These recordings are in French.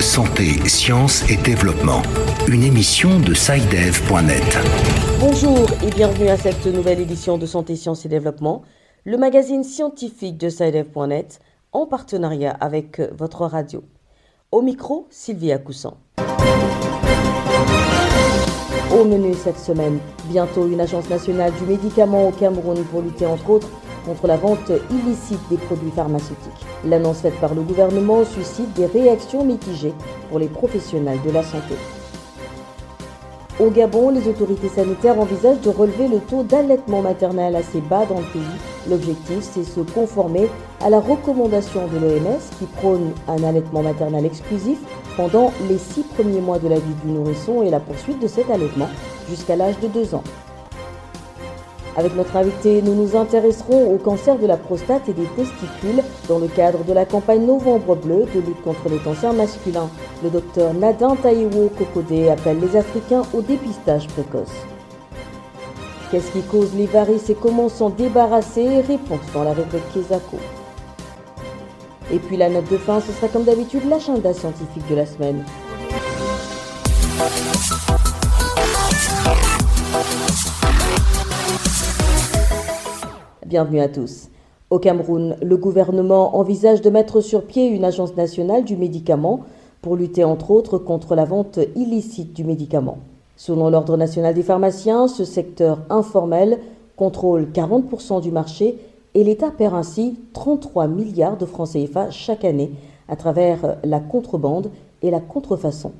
Santé, sciences et développement. Une émission de SciDev.net. Bonjour et bienvenue à cette nouvelle édition de Santé, sciences et développement, le magazine scientifique de SciDev.net en partenariat avec votre radio. Au micro, Sylvia Coussan. Au menu cette semaine, bientôt une agence nationale du médicament au Cameroun pour lutter entre autres contre la vente illicite des produits pharmaceutiques. L'annonce faite par le gouvernement suscite des réactions mitigées pour les professionnels de la santé. Au Gabon, les autorités sanitaires envisagent de relever le taux d'allaitement maternel assez bas dans le pays. L'objectif, c'est se conformer à la recommandation de l'OMS qui prône un allaitement maternel exclusif pendant les six premiers mois de la vie du nourrisson et la poursuite de cet allaitement jusqu'à l'âge de 2 ans. Avec notre invité, nous nous intéresserons au cancer de la prostate et des testicules dans le cadre de la campagne Novembre Bleu de lutte contre les cancers masculins. Le docteur Nadin Taïwo Kokode appelle les Africains au dépistage précoce. Qu'est-ce qui cause les varices et comment s'en débarrasser? Réponse dans la rubrique Kesako. Et puis la note de fin, ce sera comme d'habitude l'agenda scientifique de la semaine. Bienvenue à tous. Au Cameroun, le gouvernement envisage de mettre sur pied une agence nationale du médicament pour lutter entre autres contre la vente illicite du médicament. Selon l'Ordre national des pharmaciens, ce secteur informel contrôle 40% du marché et l'État perd ainsi 33 milliards de francs CFA chaque année à travers la contrebande et la contrefaçon.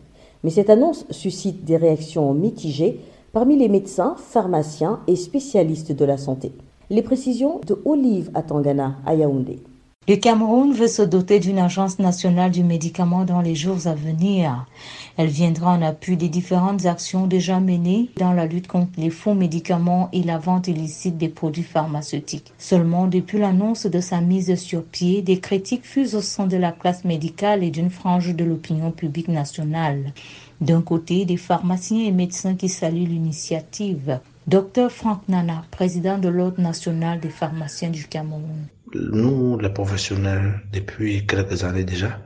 Mais cette annonce suscite des réactions mitigées parmi les médecins, pharmaciens et spécialistes de la santé. Les précisions de Olive Atangana à Yaoundé. Le Cameroun veut se doter d'une agence nationale du médicament dans les jours à venir. Elle viendra en appui des différentes actions déjà menées dans la lutte contre les faux médicaments et la vente illicite des produits pharmaceutiques. Seulement, depuis l'annonce de sa mise sur pied, des critiques fusent au sein de la classe médicale et d'une frange de l'opinion publique nationale. D'un côté, des pharmaciens et médecins qui saluent l'initiative. Docteur Franck Nana, président de l'Ordre national des pharmaciens du Cameroun. Nous, les professionnels, depuis quelques années déjà,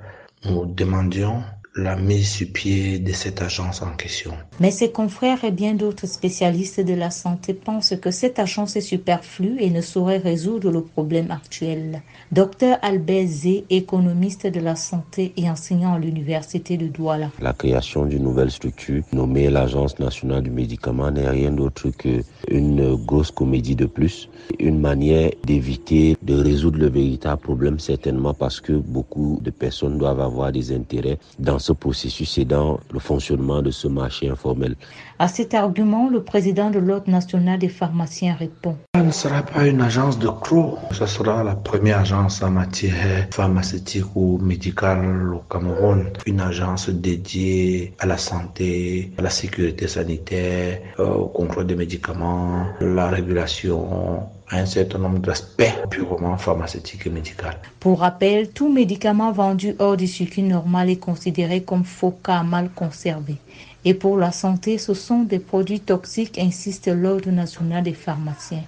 nous demandions la mise sur pied de cette agence en question. Mais ses confrères et bien d'autres spécialistes de la santé pensent que cette agence est superflue et ne saurait résoudre le problème actuel. Docteur Albert Zé, économiste de la santé et enseignant à l'université de Douala. La création d'une nouvelle structure nommée l'Agence nationale du médicament n'est rien d'autre qu'une grosse comédie de plus, une manière d'éviter de résoudre le véritable problème certainement parce que beaucoup de personnes doivent avoir des intérêts dans ce processus et dans le fonctionnement de ce marché informel. À cet argument, le président de l'Ordre national des pharmaciens répond. Ce ne sera pas une agence de CRO, ce sera la première agence en matière pharmaceutique ou médicale au Cameroun. Une agence dédiée à la santé, à la sécurité sanitaire, au contrôle des médicaments, la régulation un certain nombre d'aspects purement pharmaceutiques et médicaux. Pour rappel, tout médicament vendu hors du circuit normal est considéré comme faux car mal conservé. Et pour la santé, ce sont des produits toxiques, insiste l'Ordre national des pharmaciens.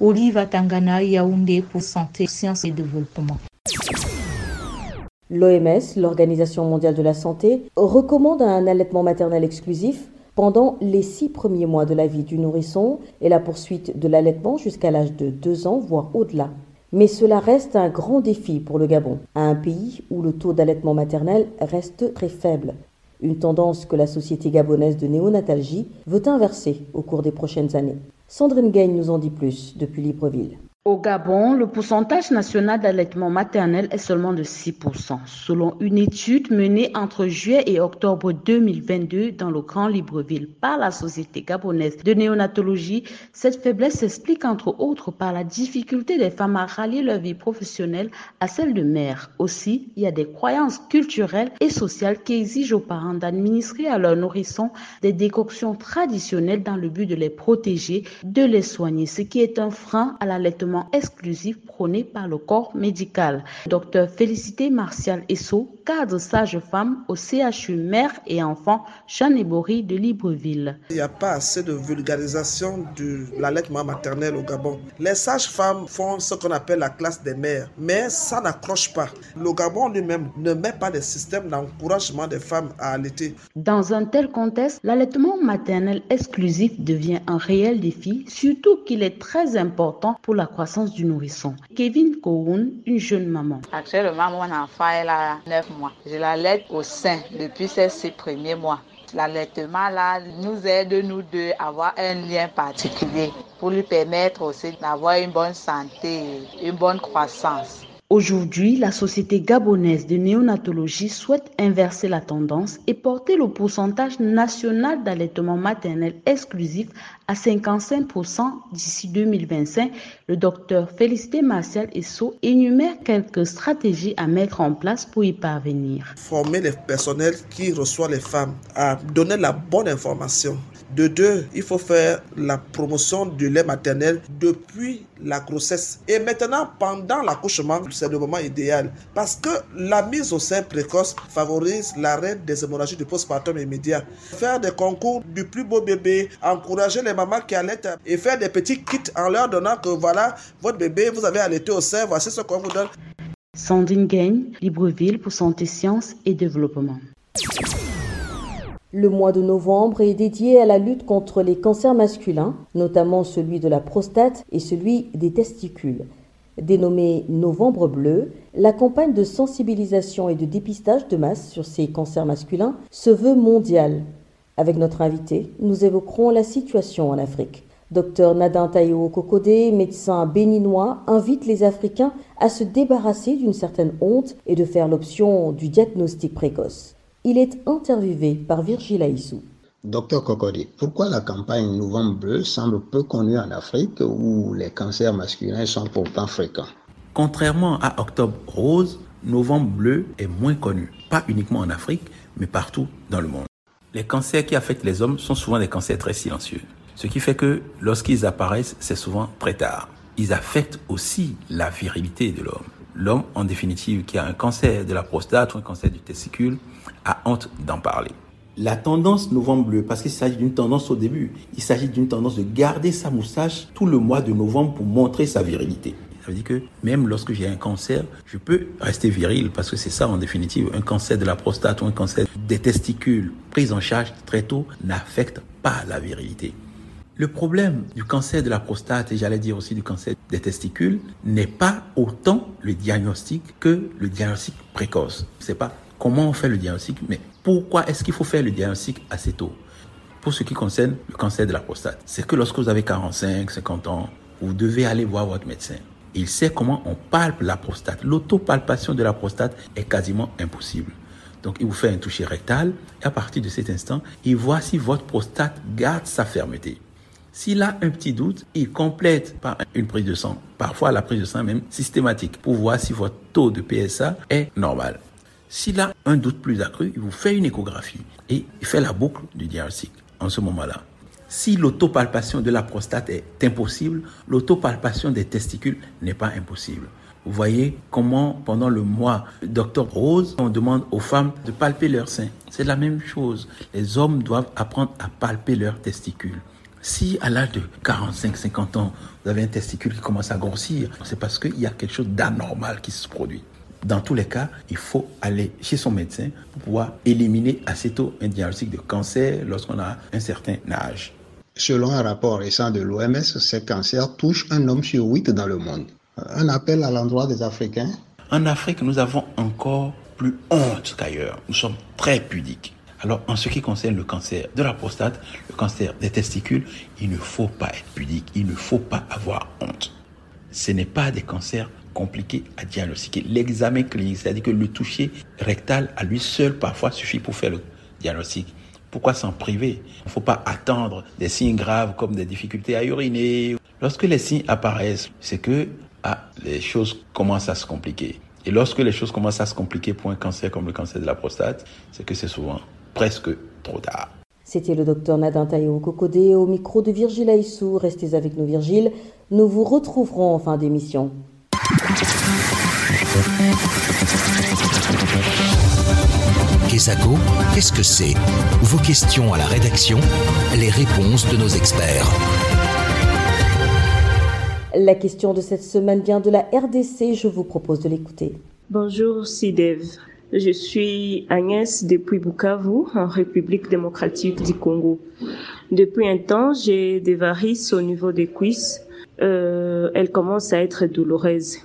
Olive Atangana, Yaoundé pour Santé, Sciences et Développement. L'OMS, l'Organisation mondiale de la santé, recommande un allaitement maternel exclusif pendant les six premiers mois de la vie du nourrisson et la poursuite de l'allaitement jusqu'à l'âge de deux ans, voire au-delà. Mais cela reste un grand défi pour le Gabon, un pays où le taux d'allaitement maternel reste très faible. Une tendance que la Société gabonaise de néonatalgie veut inverser au cours des prochaines années. Sandrine Gagne nous en dit plus depuis Libreville. Au Gabon, le pourcentage national d'allaitement maternel est seulement de 6%, selon une étude menée entre juillet et octobre 2022 dans le Grand Libreville par la Société gabonaise de néonatologie. Cette faiblesse s'explique entre autres par la difficulté des femmes à rallier leur vie professionnelle à celle de mère. Aussi, il y a des croyances culturelles et sociales qui exigent aux parents d'administrer à leurs nourrissons des décoctions traditionnelles dans le but de les protéger, de les soigner, ce qui est un frein à l'allaitement traitement exclusif prôné par le corps médical. Docteur Félicité Martial Esso, cadre sage-femme au CHU Mère et Enfants Jean de Libreville. Il n'y a pas assez de vulgarisation de l'allaitement maternel au Gabon. Les sages-femmes font ce qu'on appelle la classe des mères, mais ça n'accroche pas. Le Gabon lui-même ne met pas de système d'encouragement des femmes à allaiter. Dans un tel contexte, l'allaitement maternel exclusif devient un réel défi, surtout qu'il est très important pour la croissance du nourrisson. Kevin Kouroun, une jeune maman. Actuellement, mon enfant est a 9 mois. Je l'allaite au sein depuis ses six premiers mois. L'allaitement là nous aide nous deux à avoir un lien particulier pour lui permettre aussi d'avoir une bonne santé, une bonne croissance. Aujourd'hui, la Société gabonaise de néonatologie souhaite inverser la tendance et porter le pourcentage national d'allaitement maternel exclusif à 55% d'ici 2025. Le docteur Félicité Martial Esso énumère quelques stratégies à mettre en place pour y parvenir. Former les personnels qui reçoivent les femmes à donner la bonne information de deux, il faut faire la promotion du lait maternel depuis la grossesse. Et maintenant, pendant l'accouchement, c'est le moment idéal. Parce que la mise au sein précoce favorise l'arrêt des hémorragies du postpartum immédiat. Faire des concours du plus beau bébé, encourager les mamans qui allaitent et faire des petits kits en leur donnant que voilà, votre bébé, vous avez allaité au sein, voici ce qu'on vous donne. Sandine Gagne, Libreville pour Santé, Sciences et Développement. Le mois de novembre est dédié à la lutte contre les cancers masculins, notamment celui de la prostate et celui des testicules. Dénommée Novembre bleu, la campagne de sensibilisation et de dépistage de masse sur ces cancers masculins se veut mondiale. Avec notre invité, nous évoquerons la situation en Afrique. Docteur Nadin Tayo Kokode, médecin béninois, invite les Africains à se débarrasser d'une certaine honte et de faire l'option du diagnostic précoce. Il est interviewé par Virgile Aissou. Docteur Cocody, pourquoi la campagne Novembre Bleu semble peu connue en Afrique où les cancers masculins sont pourtant fréquents? Contrairement à Octobre Rose, Novembre Bleu est moins connu, pas uniquement en Afrique, mais partout dans le monde. Les cancers qui affectent les hommes sont souvent des cancers très silencieux, ce qui fait que lorsqu'ils apparaissent, c'est souvent très tard. Ils affectent aussi la virilité de l'homme. L'homme, en définitive, qui a un cancer de la prostate ou un cancer du testicule, a honte d'en parler. La tendance novembre bleu, parce qu'il s'agit d'une tendance au début, il s'agit d'une tendance de garder sa moustache tout le mois de novembre pour montrer sa virilité. Ça veut dire que même lorsque j'ai un cancer, je peux rester viril parce que c'est ça en définitive. Un cancer de la prostate ou un cancer des testicules pris en charge très tôt n'affecte pas la virilité. Le problème du cancer de la prostate et j'allais dire aussi du cancer des testicules n'est pas autant le diagnostic que le diagnostic précoce. C'est pas comment on fait le diagnostic, mais pourquoi est-ce qu'il faut faire le diagnostic assez tôt? Pour ce qui concerne le cancer de la prostate, c'est que lorsque vous avez 45, 50 ans, vous devez aller voir votre médecin. Il sait comment on palpe la prostate. L'autopalpation de la prostate est quasiment impossible. Donc, il vous fait un toucher rectal et à partir de cet instant, il voit si votre prostate garde sa fermeté. S'il a un petit doute, il complète par une prise de sang, parfois la prise de sang même systématique, pour voir si votre taux de PSA est normal. S'il a un doute plus accru, il vous fait une échographie et il fait la boucle du diagnostic en ce moment-là. Si l'autopalpation de la prostate est impossible, l'autopalpation des testicules n'est pas impossible. Vous voyez comment pendant le mois d'octobre rose, on demande aux femmes de palper leurs seins. C'est la même chose. Les hommes doivent apprendre à palper leurs testicules. Si à l'âge de 45-50 ans, vous avez un testicule qui commence à grossir, c'est parce qu'il y a quelque chose d'anormal qui se produit. Dans tous les cas, il faut aller chez son médecin pour pouvoir éliminer assez tôt un diagnostic de cancer lorsqu'on a un certain âge. Selon un rapport récent de l'OMS, ces cancers touchent un homme sur huit dans le monde. Un appel à l'endroit des Africains? En Afrique, nous avons encore plus honte qu'ailleurs. Nous sommes très pudiques. Alors, en ce qui concerne le cancer de la prostate, le cancer des testicules, il ne faut pas être pudique, il ne faut pas avoir honte. Ce n'est pas des cancers compliqués à diagnostiquer. L'examen clinique, c'est-à-dire que le toucher rectal à lui seul parfois suffit pour faire le diagnostic. Pourquoi s'en priver? Il ne faut pas attendre des signes graves comme des difficultés à uriner. Lorsque les signes apparaissent, c'est que ah, les choses commencent à se compliquer. Et lorsque les choses commencent à se compliquer pour un cancer comme le cancer de la prostate, c'est que c'est souvent presque trop tard. C'était le docteur Nadin Tayo Kokodé au micro de Virgile Aissou. Restez avec nous Virgile, nous vous retrouverons en fin d'émission. Kesako, qu'est-ce que c'est? Vos questions à la rédaction, les réponses de nos experts. La question de cette semaine vient de la RDC, je vous propose de l'écouter. Bonjour Sidev, je suis Agnès depuis Bukavu, en République démocratique du Congo. Depuis un temps, j'ai des varices au niveau des cuisses. Euh, elles commencent à être douloureuses.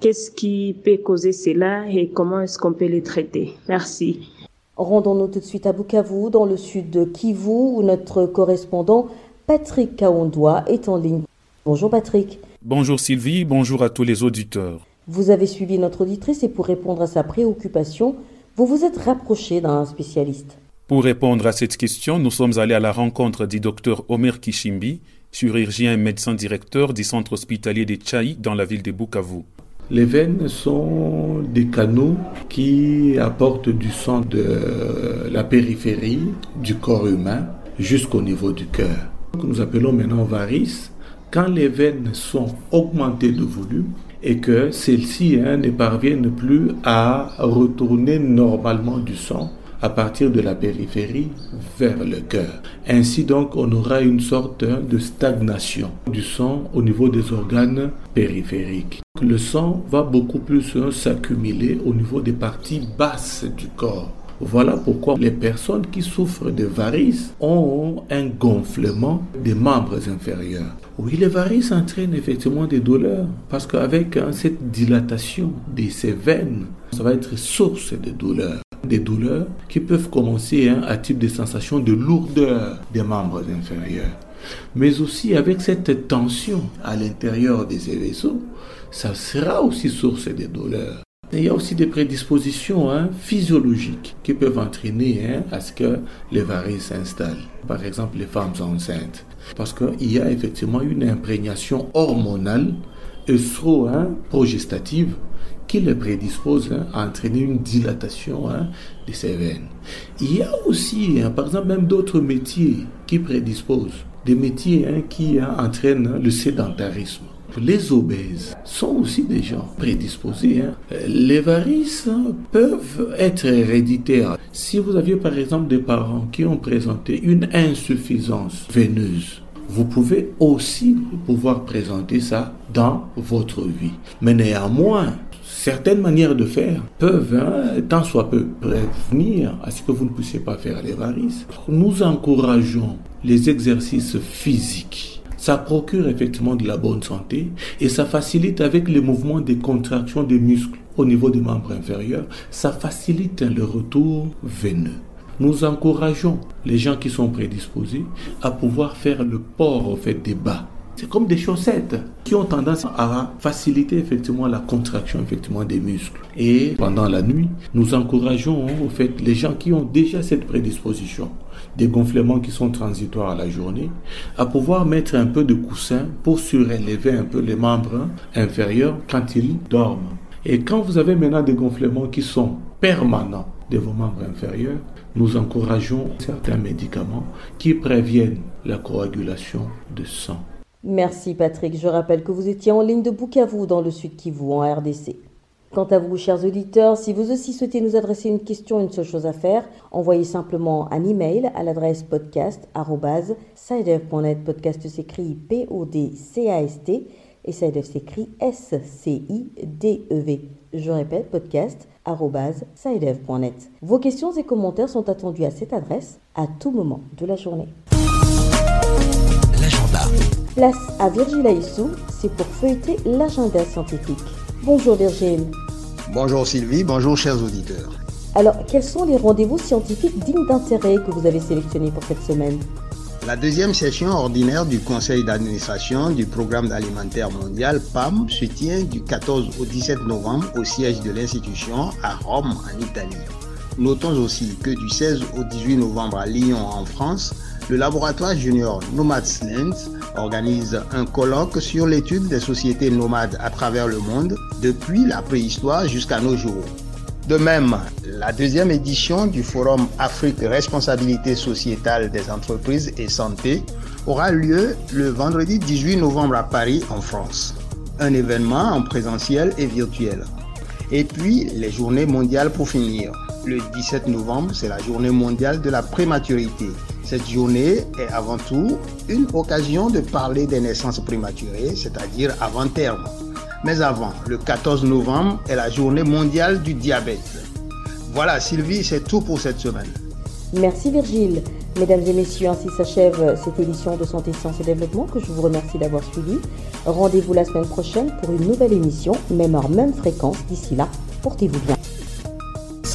Qu'est-ce qui peut causer cela et comment est-ce qu'on peut les traiter? Merci. Rendons-nous tout de suite à Bukavu, dans le sud de Kivu, où notre correspondant Patrick Kaondoa est en ligne. Bonjour Patrick. Bonjour Sylvie, bonjour à tous les auditeurs. Vous avez suivi notre auditrice et pour répondre à sa préoccupation, vous vous êtes rapproché d'un spécialiste. Pour répondre à cette question, nous sommes allés à la rencontre du docteur Omer Kishimbi, chirurgien et médecin directeur du centre hospitalier de Tchaï dans la ville de Bukavu. Les veines sont des canaux qui apportent du sang de la périphérie du corps humain jusqu'au niveau du cœur. Nous appelons maintenant varices. Quand les veines sont augmentées de volume, et que celles-ci hein, ne parviennent plus à retourner normalement du sang à partir de la périphérie vers le cœur. Ainsi donc, on aura une sorte de stagnation du sang au niveau des organes périphériques. Le sang va beaucoup plus hein, s'accumuler au niveau des parties basses du corps. Voilà pourquoi les personnes qui souffrent de varices ont un gonflement des membres inférieurs. Oui, les varices entraînent effectivement des douleurs parce qu'avec hein, cette dilatation de ces veines, ça va être source de douleurs. Des douleurs qui peuvent commencer hein, à type de sensation de lourdeur des membres inférieurs. Mais aussi avec cette tension à l'intérieur des vaisseaux, ça sera aussi source de douleurs il y a aussi des prédispositions hein, physiologiques qui peuvent entraîner hein, à ce que les varices s'installent. Par exemple, les femmes enceintes. Parce qu'il y a effectivement une imprégnation hormonale œstro-progestative qui les prédispose hein, à entraîner une dilatation de ces veines. Il y a aussi, par exemple, même d'autres métiers qui prédisposent. Des métiers qui entraînent le sédentarisme les obèses sont aussi des gens prédisposés. Hein. Les varices peuvent être héréditaires. Si vous aviez par exemple des parents qui ont présenté une insuffisance veineuse, vous pouvez aussi pouvoir présenter ça dans votre vie. Mais néanmoins, certaines manières de faire peuvent, hein, tant soit peu, prévenir à ce que vous ne puissiez pas faire les varices. Nous encourageons les exercices physiques ça procure effectivement de la bonne santé et ça facilite avec les mouvements de contraction des muscles au niveau des membres inférieurs, ça facilite le retour veineux. Nous encourageons les gens qui sont prédisposés à pouvoir faire le port au fait des bas. C'est comme des chaussettes qui ont tendance à faciliter effectivement la contraction effectivement des muscles. Et pendant la nuit, nous encourageons au fait les gens qui ont déjà cette prédisposition des gonflements qui sont transitoires à la journée, à pouvoir mettre un peu de coussin pour surélever un peu les membres inférieurs quand ils dorment. Et quand vous avez maintenant des gonflements qui sont permanents de vos membres inférieurs, nous encourageons certains médicaments qui préviennent la coagulation de sang. Merci Patrick. Je rappelle que vous étiez en ligne de Bukavu dans le sud Kivu en RDC. Quant à vous, chers auditeurs, si vous aussi souhaitez nous adresser une question, une seule chose à faire, envoyez simplement un email à l'adresse podcast.sidev.net. Podcast s'écrit P-O-D-C-A-S-T et Sidev s'écrit S-C-I-D-E-V. Je répète, podcast.sidev.net. Vos questions et commentaires sont attendus à cette adresse à tout moment de la journée. L'agenda. Place à Virgile Aissou, c'est pour feuilleter l'agenda scientifique. Bonjour Virgile. Bonjour Sylvie, bonjour chers auditeurs. Alors, quels sont les rendez-vous scientifiques dignes d'intérêt que vous avez sélectionnés pour cette semaine? La deuxième session ordinaire du Conseil d'administration du Programme alimentaire mondial PAM se tient du 14 au 17 novembre au siège de l'institution à Rome en Italie. Notons aussi que du 16 au 18 novembre à Lyon en France, le laboratoire junior Nomadsland organise un colloque sur l'étude des sociétés nomades à travers le monde depuis la préhistoire jusqu'à nos jours. De même, la deuxième édition du Forum Afrique Responsabilité sociétale des entreprises et santé aura lieu le vendredi 18 novembre à Paris, en France. Un événement en présentiel et virtuel. Et puis, les journées mondiales pour finir. Le 17 novembre, c'est la journée mondiale de la prématurité. Cette journée est avant tout une occasion de parler des naissances prématurées, c'est-à-dire avant terme. Mais avant, le 14 novembre est la journée mondiale du diabète. Voilà Sylvie, c'est tout pour cette semaine. Merci Virgile. Mesdames et messieurs, ainsi s'achève cette édition de Santé, Sciences et Développement que je vous remercie d'avoir suivi. Rendez-vous la semaine prochaine pour une nouvelle émission, même heure, même fréquence. D'ici là, portez-vous bien.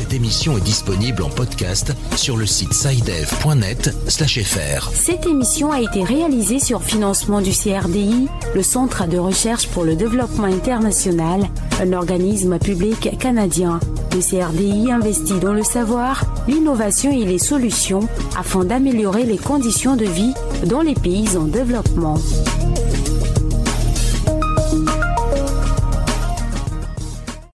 Cette émission est disponible en podcast sur le site sidev.net/fr. Cette émission a été réalisée sur financement du CRDI, le Centre de recherche pour le développement international, un organisme public canadien. Le CRDI investit dans le savoir, l'innovation et les solutions afin d'améliorer les conditions de vie dans les pays en développement.